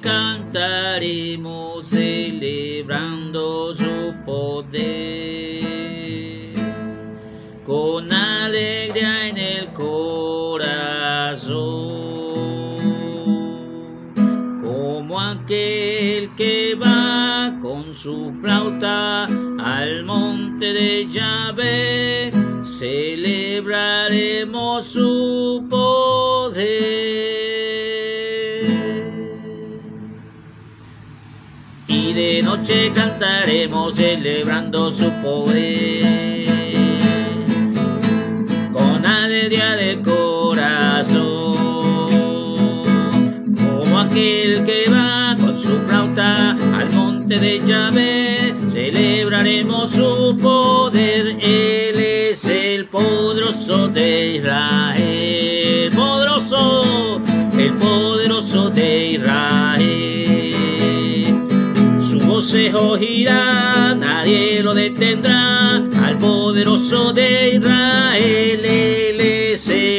cantaremos celebrando su poder. Con alegría en el corazón, como aquel que va con su flauta al monte de Yahvé, celebraremos su noche cantaremos celebrando su poder día de corazón, como aquel que va con su flauta al monte de Yahvé, celebraremos su poder, Él es el poderoso de Israel, poderoso, el poderoso de Israel. Se oirá, nadie lo detendrá, al poderoso de Israel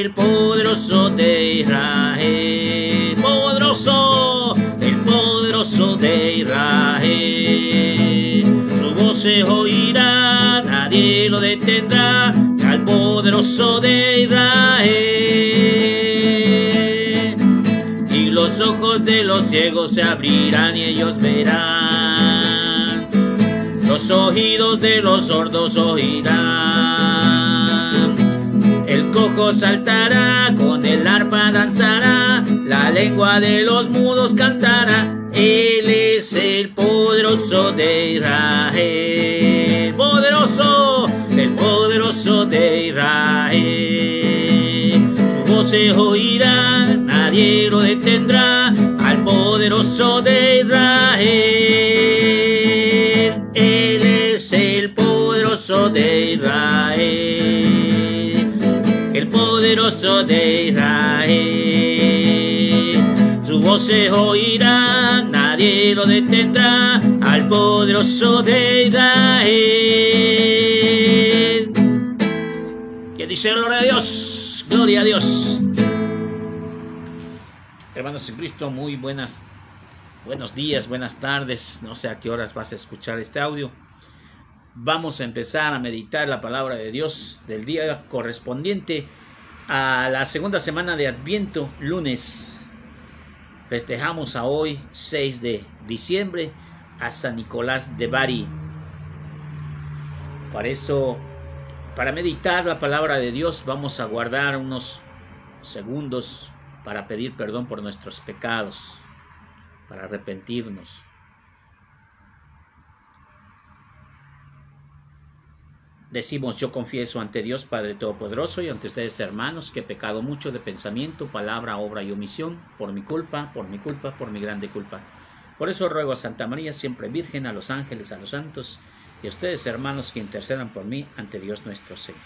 el poderoso de Israel, poderoso, el poderoso de Israel. Su voz se oirá, nadie lo detendrá, al poderoso de Israel. Y los ojos de los ciegos se abrirán y ellos verán. Los oídos de los sordos oirán cojo saltará, con el arpa danzará, la lengua de los mudos cantará. Él es el poderoso de Israel, poderoso, el poderoso de Israel. Su voz se oirá, nadie lo detendrá, al poderoso de Israel. Poderoso de Israel poderoso de Israel. Su voz se oirá, nadie lo detendrá, al poderoso de Israel. Que dice gloria a Dios, gloria a Dios. Hermanos en Cristo, muy buenas, buenos días, buenas tardes. No sé a qué horas vas a escuchar este audio vamos a empezar a meditar la palabra de Dios del día correspondiente a la segunda semana de Adviento, lunes. Festejamos a hoy, 6 de diciembre, a San Nicolás de Bari. Para eso, para meditar la palabra de Dios, vamos a guardar unos segundos para pedir perdón por nuestros pecados, para arrepentirnos. Decimos, yo confieso ante Dios Padre Todopoderoso y ante ustedes hermanos que he pecado mucho de pensamiento, palabra, obra y omisión, por mi culpa, por mi culpa, por mi grande culpa. Por eso ruego a Santa María, siempre Virgen, a los ángeles, a los santos y a ustedes hermanos que intercedan por mí ante Dios nuestro Señor.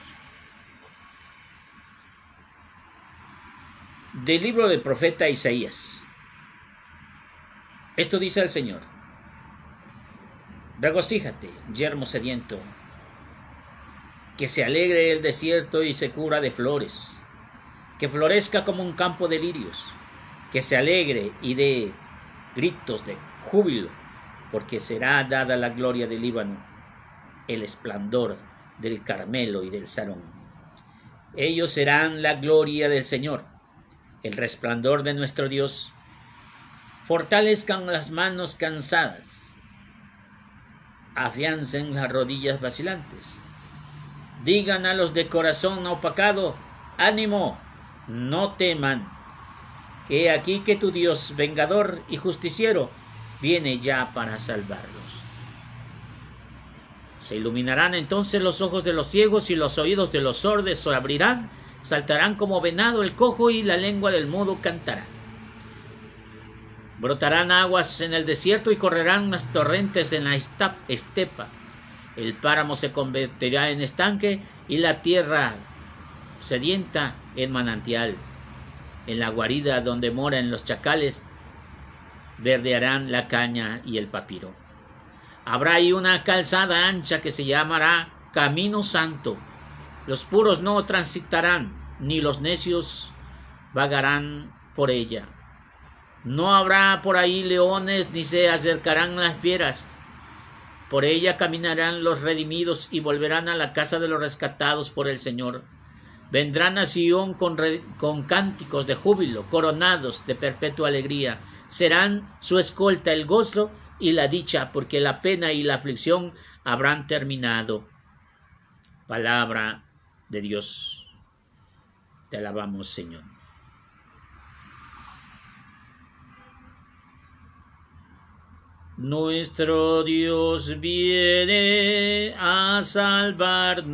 Del libro del profeta Isaías. Esto dice el Señor. Regocíjate, yermo sediento, que se alegre el desierto y se cura de flores, que florezca como un campo de lirios, que se alegre y dé gritos de júbilo, porque será dada la gloria del Líbano, el esplendor del Carmelo y del Sarón. Ellos serán la gloria del Señor, el resplandor de nuestro Dios. Fortalezcan las manos cansadas, afiancen las rodillas vacilantes, Digan a los de corazón opacado, ánimo, no teman. He aquí que tu Dios, vengador y justiciero, viene ya para salvarlos. Se iluminarán entonces los ojos de los ciegos y los oídos de los sordos se abrirán, saltarán como venado el cojo y la lengua del mudo cantará. Brotarán aguas en el desierto y correrán las torrentes en la estepa el páramo se convertirá en estanque y la tierra sedienta en manantial. En la guarida donde moran los chacales verdearán la caña y el papiro. Habrá ahí una calzada ancha que se llamará Camino Santo. Los puros no transitarán, ni los necios vagarán por ella. No habrá por ahí leones ni se acercarán las fieras. Por ella caminarán los redimidos y volverán a la casa de los rescatados por el Señor. Vendrán a Sion con, con cánticos de júbilo, coronados de perpetua alegría. Serán su escolta el gozo y la dicha, porque la pena y la aflicción habrán terminado. Palabra de Dios. Te alabamos, Señor. Nuestro Dios viene a salvarnos.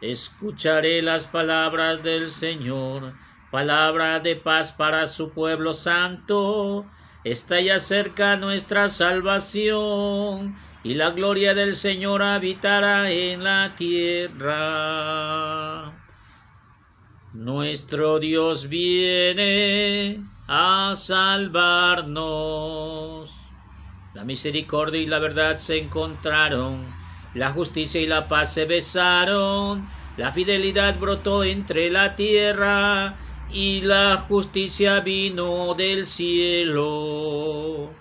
Escucharé las palabras del Señor, palabra de paz para su pueblo santo. Está ya cerca nuestra salvación, y la gloria del Señor habitará en la tierra. Nuestro Dios viene a salvarnos. La misericordia y la verdad se encontraron, la justicia y la paz se besaron, la fidelidad brotó entre la tierra y la justicia vino del cielo.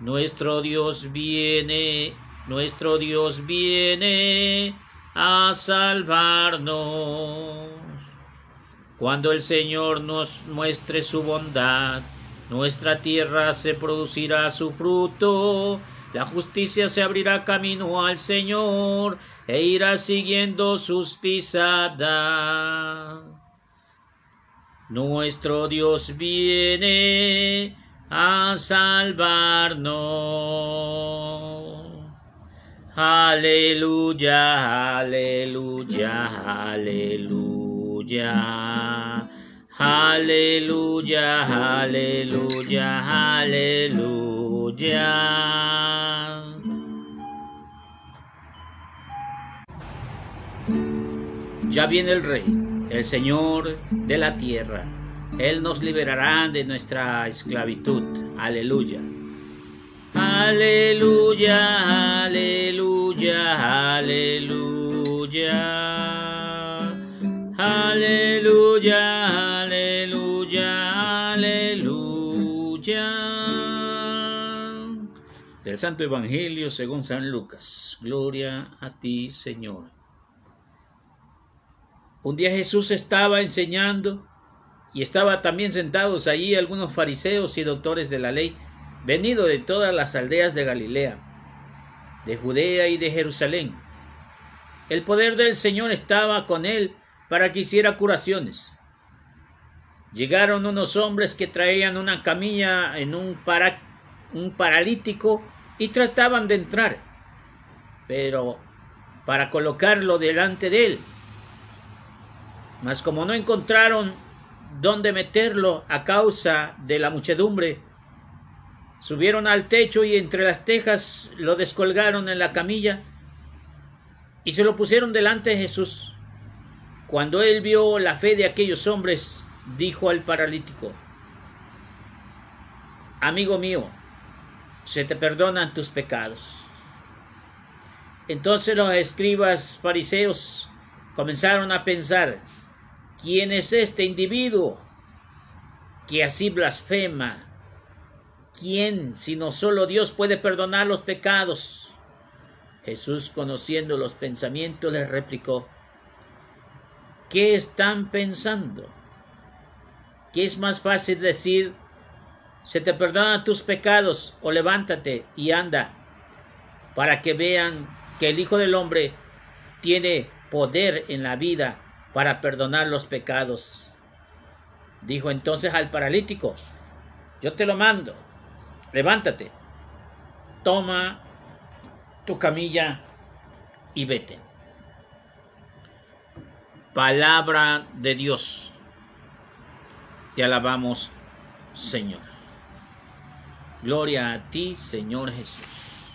Nuestro Dios viene, nuestro Dios viene a salvarnos. Cuando el Señor nos muestre su bondad, nuestra tierra se producirá su fruto, la justicia se abrirá camino al Señor e irá siguiendo sus pisadas. Nuestro Dios viene a salvarnos. Aleluya, aleluya, aleluya. Aleluya, aleluya, aleluya. Ya viene el Rey, el Señor de la tierra. Él nos liberará de nuestra esclavitud. Aleluya. Aleluya, aleluya, aleluya. Aleluya, aleluya, aleluya. Del Santo Evangelio según San Lucas. Gloria a ti, Señor. Un día Jesús estaba enseñando y estaba también sentados allí algunos fariseos y doctores de la ley, venidos de todas las aldeas de Galilea, de Judea y de Jerusalén. El poder del Señor estaba con él para que hiciera curaciones. Llegaron unos hombres que traían una camilla en un, un paralítico y trataban de entrar, pero para colocarlo delante de él. Mas como no encontraron dónde meterlo a causa de la muchedumbre, subieron al techo y entre las tejas lo descolgaron en la camilla y se lo pusieron delante de Jesús. Cuando él vio la fe de aquellos hombres, dijo al paralítico, Amigo mío, se te perdonan tus pecados. Entonces los escribas fariseos comenzaron a pensar, ¿quién es este individuo que así blasfema? ¿Quién, sino solo Dios, puede perdonar los pecados? Jesús, conociendo los pensamientos, les replicó, ¿Qué están pensando? ¿Qué es más fácil decir, se te perdonan tus pecados o levántate y anda, para que vean que el Hijo del Hombre tiene poder en la vida para perdonar los pecados? Dijo entonces al paralítico, yo te lo mando, levántate, toma tu camilla y vete. Palabra de Dios. Te alabamos, Señor. Gloria a ti, Señor Jesús.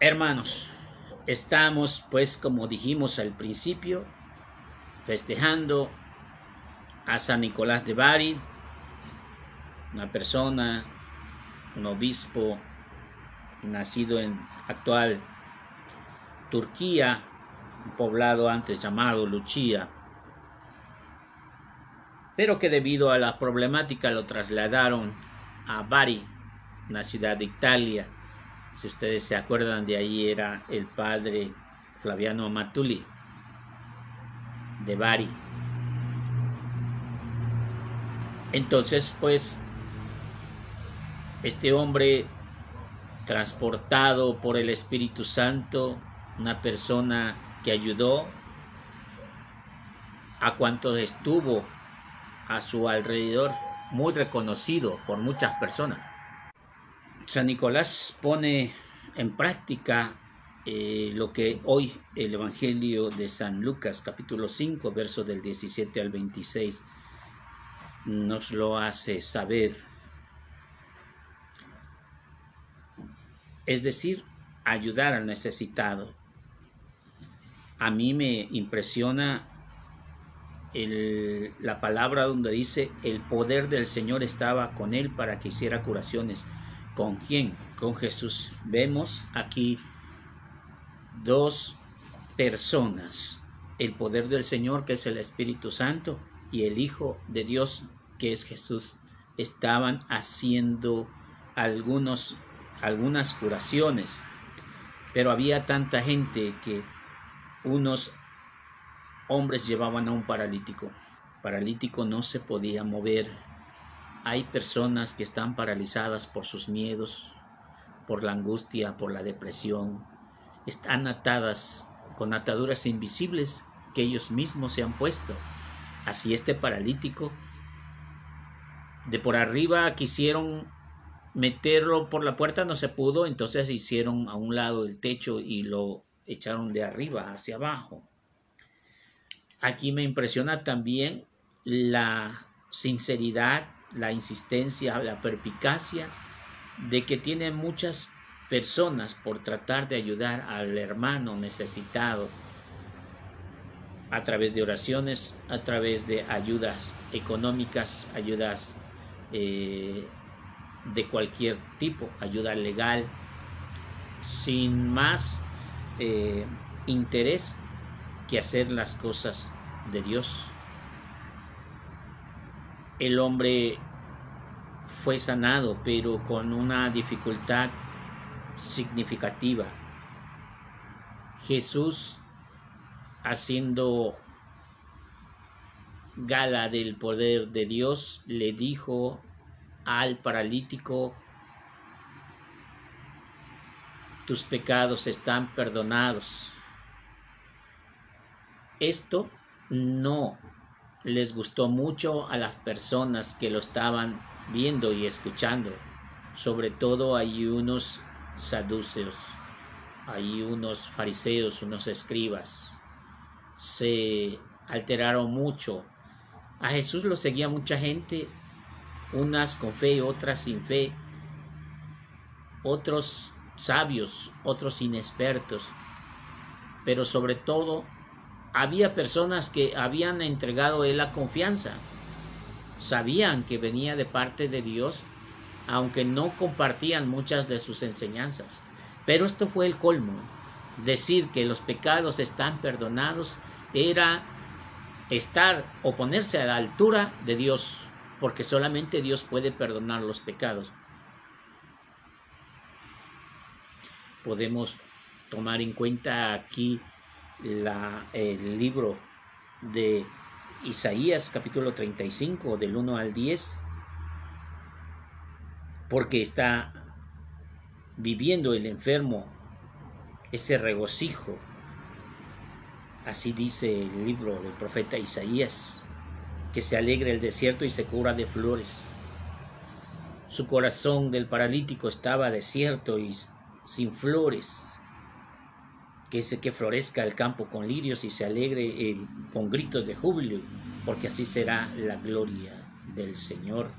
Hermanos, estamos pues como dijimos al principio, festejando a San Nicolás de Bari, una persona, un obispo nacido en actual Turquía, poblado antes llamado Luchía, pero que debido a la problemática lo trasladaron a Bari, una ciudad de Italia. Si ustedes se acuerdan, de ahí era el padre Flaviano Matuli, de Bari. Entonces, pues, este hombre transportado por el Espíritu Santo, una persona que ayudó a cuanto estuvo a su alrededor, muy reconocido por muchas personas. San Nicolás pone en práctica eh, lo que hoy el Evangelio de San Lucas capítulo 5 verso del 17 al 26 nos lo hace saber. Es decir, ayudar al necesitado. A mí me impresiona la palabra donde dice el poder del Señor estaba con él para que hiciera curaciones. ¿Con quién? Con Jesús. Vemos aquí dos personas. El poder del Señor, que es el Espíritu Santo, y el Hijo de Dios, que es Jesús, estaban haciendo algunos, algunas curaciones. Pero había tanta gente que unos hombres llevaban a un paralítico. Paralítico no se podía mover. Hay personas que están paralizadas por sus miedos, por la angustia, por la depresión. Están atadas con ataduras invisibles que ellos mismos se han puesto. Así este paralítico, de por arriba quisieron meterlo por la puerta, no se pudo, entonces hicieron a un lado el techo y lo echaron de arriba hacia abajo. Aquí me impresiona también la sinceridad, la insistencia, la perpicacia de que tienen muchas personas por tratar de ayudar al hermano necesitado a través de oraciones, a través de ayudas económicas, ayudas eh, de cualquier tipo, ayuda legal, sin más eh, interés que hacer las cosas de Dios. El hombre fue sanado, pero con una dificultad significativa. Jesús, haciendo gala del poder de Dios, le dijo al paralítico, tus pecados están perdonados. Esto no les gustó mucho a las personas que lo estaban viendo y escuchando. Sobre todo hay unos saduceos, hay unos fariseos, unos escribas. Se alteraron mucho. A Jesús lo seguía mucha gente, unas con fe, otras sin fe, otros sabios, otros inexpertos, pero sobre todo había personas que habían entregado él la confianza, sabían que venía de parte de Dios, aunque no compartían muchas de sus enseñanzas. Pero esto fue el colmo. Decir que los pecados están perdonados era estar o ponerse a la altura de Dios, porque solamente Dios puede perdonar los pecados. Podemos tomar en cuenta aquí el libro de Isaías capítulo 35 del 1 al 10 porque está viviendo el enfermo ese regocijo. Así dice el libro del profeta Isaías que se alegre el desierto y se cura de flores. Su corazón del paralítico estaba desierto y sin flores que, se, que florezca el campo con lirios y se alegre con gritos de júbilo, porque así será la gloria del Señor.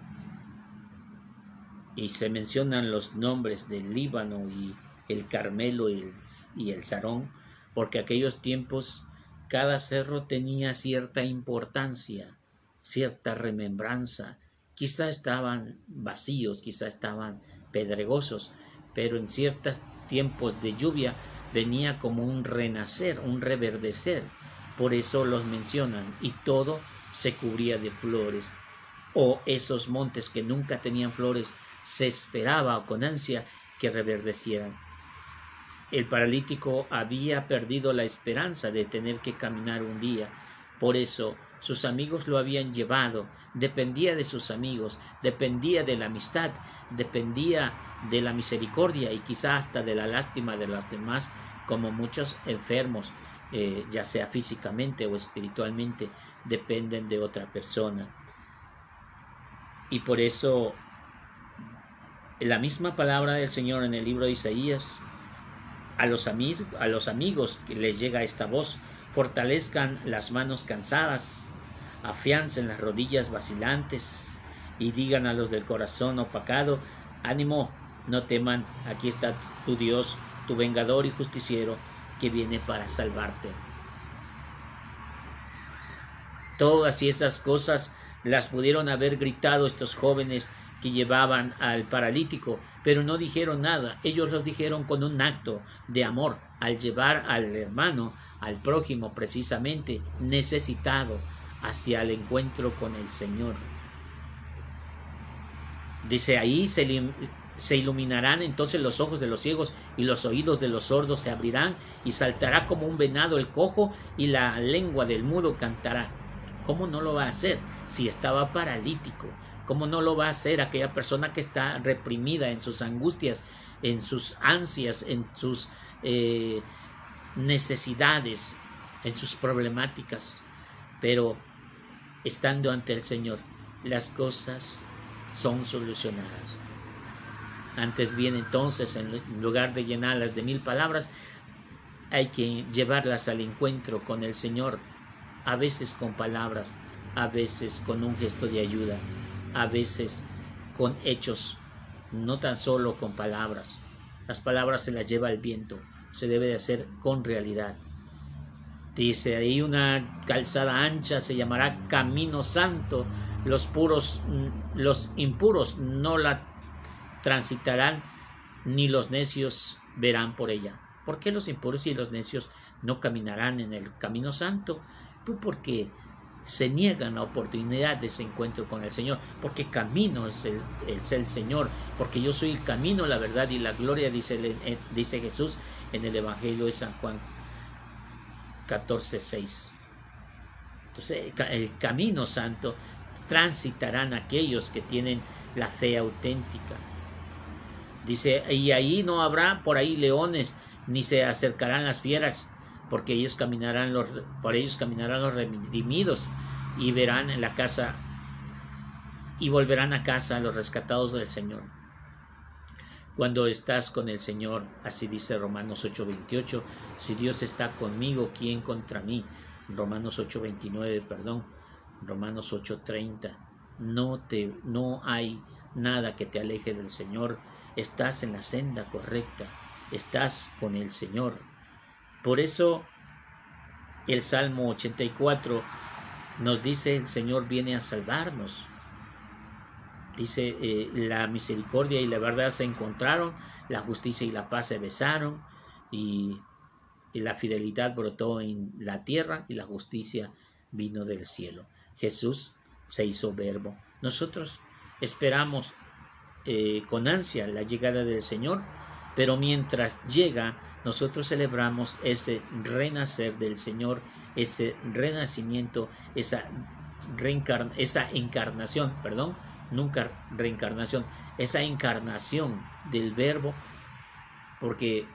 Y se mencionan los nombres del Líbano y el Carmelo y el, y el Sarón, porque aquellos tiempos cada cerro tenía cierta importancia, cierta remembranza. Quizá estaban vacíos, quizá estaban pedregosos, pero en ciertos tiempos de lluvia venía como un renacer, un reverdecer. Por eso los mencionan y todo se cubría de flores, o esos montes que nunca tenían flores se esperaba con ansia que reverdecieran. El paralítico había perdido la esperanza de tener que caminar un día, por eso sus amigos lo habían llevado, dependía de sus amigos, dependía de la amistad, dependía de la misericordia y quizá hasta de la lástima de los demás, como muchos enfermos, eh, ya sea físicamente o espiritualmente, dependen de otra persona. Y por eso la misma palabra del Señor en el libro de Isaías, a los, amigos, a los amigos que les llega esta voz, fortalezcan las manos cansadas, afiancen las rodillas vacilantes y digan a los del corazón opacado, ánimo, no teman, aquí está tu Dios, tu vengador y justiciero, que viene para salvarte. Todas y esas cosas las pudieron haber gritado estos jóvenes que llevaban al paralítico, pero no dijeron nada. Ellos los dijeron con un acto de amor al llevar al hermano, al prójimo precisamente necesitado hacia el encuentro con el Señor. Dice ahí se, iluminarán entonces los ojos de los ciegos y los oídos de los sordos se abrirán y saltará como un venado el cojo y la lengua del mudo cantará. ¿Cómo no lo va a hacer si estaba paralítico? ¿Cómo no lo va a hacer aquella persona que está reprimida en sus angustias, en sus ansias, en sus eh, necesidades, en sus problemáticas? Pero estando ante el Señor, las cosas son solucionadas. Antes bien, entonces, en lugar de llenarlas de mil palabras, hay que llevarlas al encuentro con el Señor, a veces con palabras, a veces con un gesto de ayuda, a veces con hechos, no tan solo con palabras. Las palabras se las lleva el viento, se debe de hacer con realidad. Dice ahí una calzada ancha se llamará Camino Santo. Los puros, los impuros no la transitarán, ni los necios verán por ella. ¿Por qué los impuros y los necios no caminarán en el camino santo? Pues porque se niegan la oportunidad de ese encuentro con el Señor, porque camino es el, el Señor, porque yo soy el camino, la verdad y la gloria, dice, eh, dice Jesús en el Evangelio de San Juan 14.6. Entonces, el camino santo transitarán aquellos que tienen la fe auténtica. Dice, y ahí no habrá por ahí leones, ni se acercarán las fieras, porque ellos caminarán los, por ellos caminarán los redimidos y verán en la casa y volverán a casa los rescatados del Señor. Cuando estás con el Señor, así dice Romanos 8:28, si Dios está conmigo, ¿quién contra mí? Romanos 8:29, perdón, Romanos 8:30. No te no hay nada que te aleje del Señor estás en la senda correcta, estás con el Señor. Por eso el Salmo 84 nos dice, el Señor viene a salvarnos. Dice, eh, la misericordia y la verdad se encontraron, la justicia y la paz se besaron, y, la fidelidad brotó en la tierra y la justicia vino del cielo. Jesús se hizo verbo. Nosotros esperamos eh, con ansia la llegada del Señor, pero mientras llega, nosotros celebramos ese renacer del Señor, ese renacimiento, esa, encarnación, perdón, nunca reencarnación, esa encarnación del verbo, porque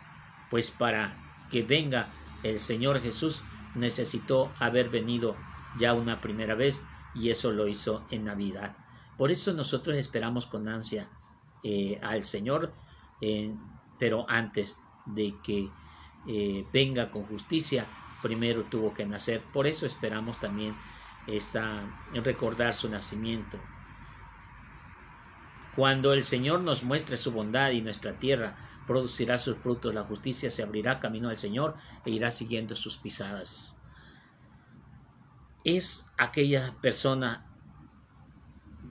pues para que venga el Señor Jesús necesitó haber venido ya una primera vez y eso lo hizo en Navidad. Por eso nosotros esperamos con ansia eh, al Señor, eh, pero antes de que eh, venga con justicia, primero tuvo que nacer. Por eso esperamos también esa, recordar su nacimiento. Cuando el Señor nos muestre su bondad y nuestra tierra producirá sus frutos, la justicia se abrirá camino al Señor e irá siguiendo sus pisadas. Es aquella persona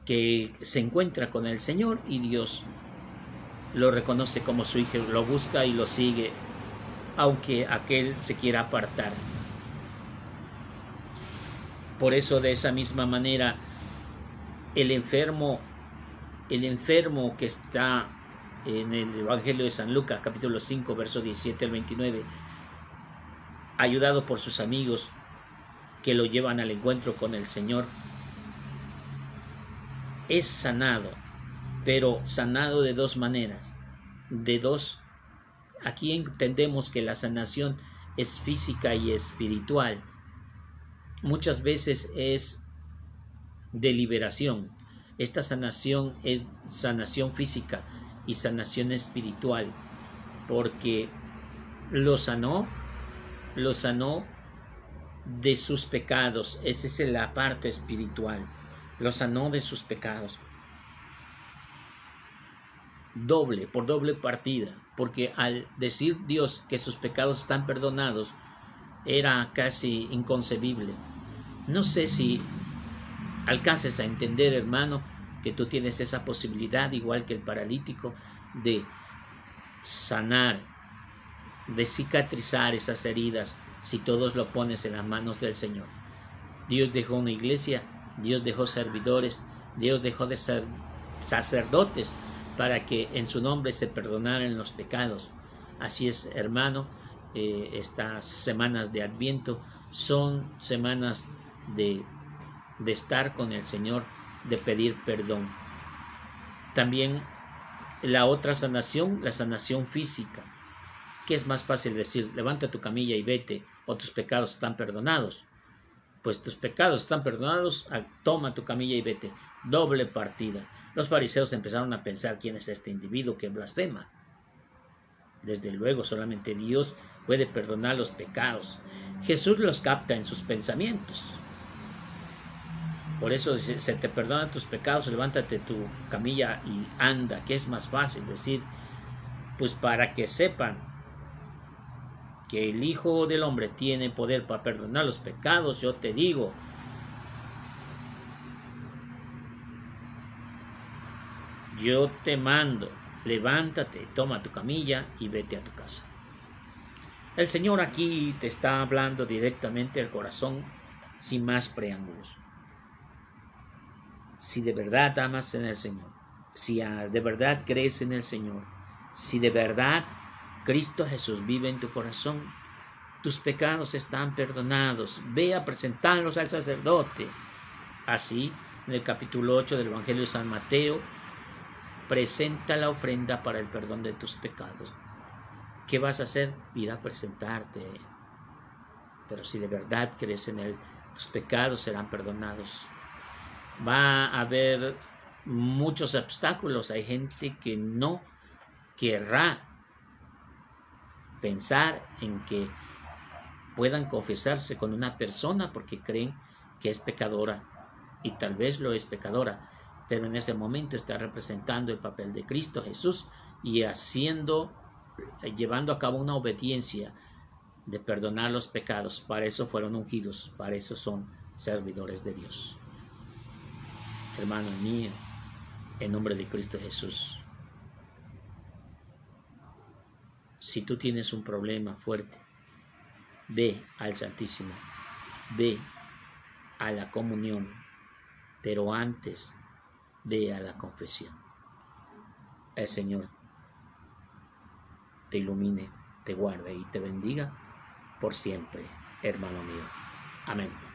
que se encuentra con el Señor y Dios lo reconoce como su hijo, lo busca y lo sigue, aunque aquel se quiera apartar. Por eso de esa misma manera el enfermo el enfermo que está en el Evangelio de San Lucas, capítulo 5, verso 17 al 29, ayudado por sus amigos que lo llevan al encuentro con el Señor, es sanado, pero sanado de dos maneras, de dos. Aquí entendemos que la sanación es física y espiritual. Muchas veces es de liberación. Esta sanación es sanación física y sanación espiritual, porque lo sanó, lo sanó de sus pecados. Esa es la parte espiritual. Lo sanó de sus pecados. Doble, por doble partida, porque al decir Dios que sus pecados están perdonados, era casi inconcebible. No sé si alcances a entender, hermano, que tú tienes esa posibilidad, igual que el paralítico, de sanar, de cicatrizar esas heridas, si todos lo pones en las manos del Señor. Dios dejó una iglesia, Dios dejó servidores, Dios dejó de ser sacerdotes para que en su nombre se perdonaran los pecados. Así es, hermano, eh, estas semanas de Adviento son semanas de de estar con el Señor, de pedir perdón. También la otra sanación, la sanación física, que es más fácil decir, levanta tu camilla y vete, o tus pecados están perdonados. Pues tus pecados están perdonados, ah, toma tu camilla y vete. Doble partida. Los fariseos empezaron a pensar quién es este individuo que blasfema. Desde luego, solamente Dios puede perdonar los pecados. Jesús los capta en sus pensamientos. Por eso se te perdonan tus pecados, levántate tu camilla y anda, que es más fácil decir, pues para que sepan que el Hijo del Hombre tiene poder para perdonar los pecados, yo te digo, yo te mando, levántate, toma tu camilla y vete a tu casa. El Señor aquí te está hablando directamente al corazón sin más preámbulos si de verdad amas en el Señor, si de verdad crees en el Señor, si de verdad Cristo Jesús vive en tu corazón, tus pecados están perdonados. Ve a presentarlos al sacerdote. Así, en el capítulo 8 del Evangelio de San Mateo, presenta la ofrenda para el perdón de tus pecados. ¿Qué vas a hacer? Ir a presentarte. Pero si de verdad crees en Él, tus pecados serán perdonados va a haber muchos obstáculos. Hay gente que no querrá pensar en que puedan confesarse con una persona porque creen que es pecadora y tal vez lo es pecadora, pero en este momento está representando el papel de Cristo Jesús y haciendo, llevando a cabo una obediencia de perdonar los pecados. Para eso fueron ungidos, para eso son servidores de Dios hermano mío, en nombre de Cristo Jesús. Si tú tienes un problema fuerte, ve al Santísimo, ve a la comunión, pero antes ve a la confesión. El Señor te ilumine, te guarde y te bendiga por siempre, hermano mío. Amén.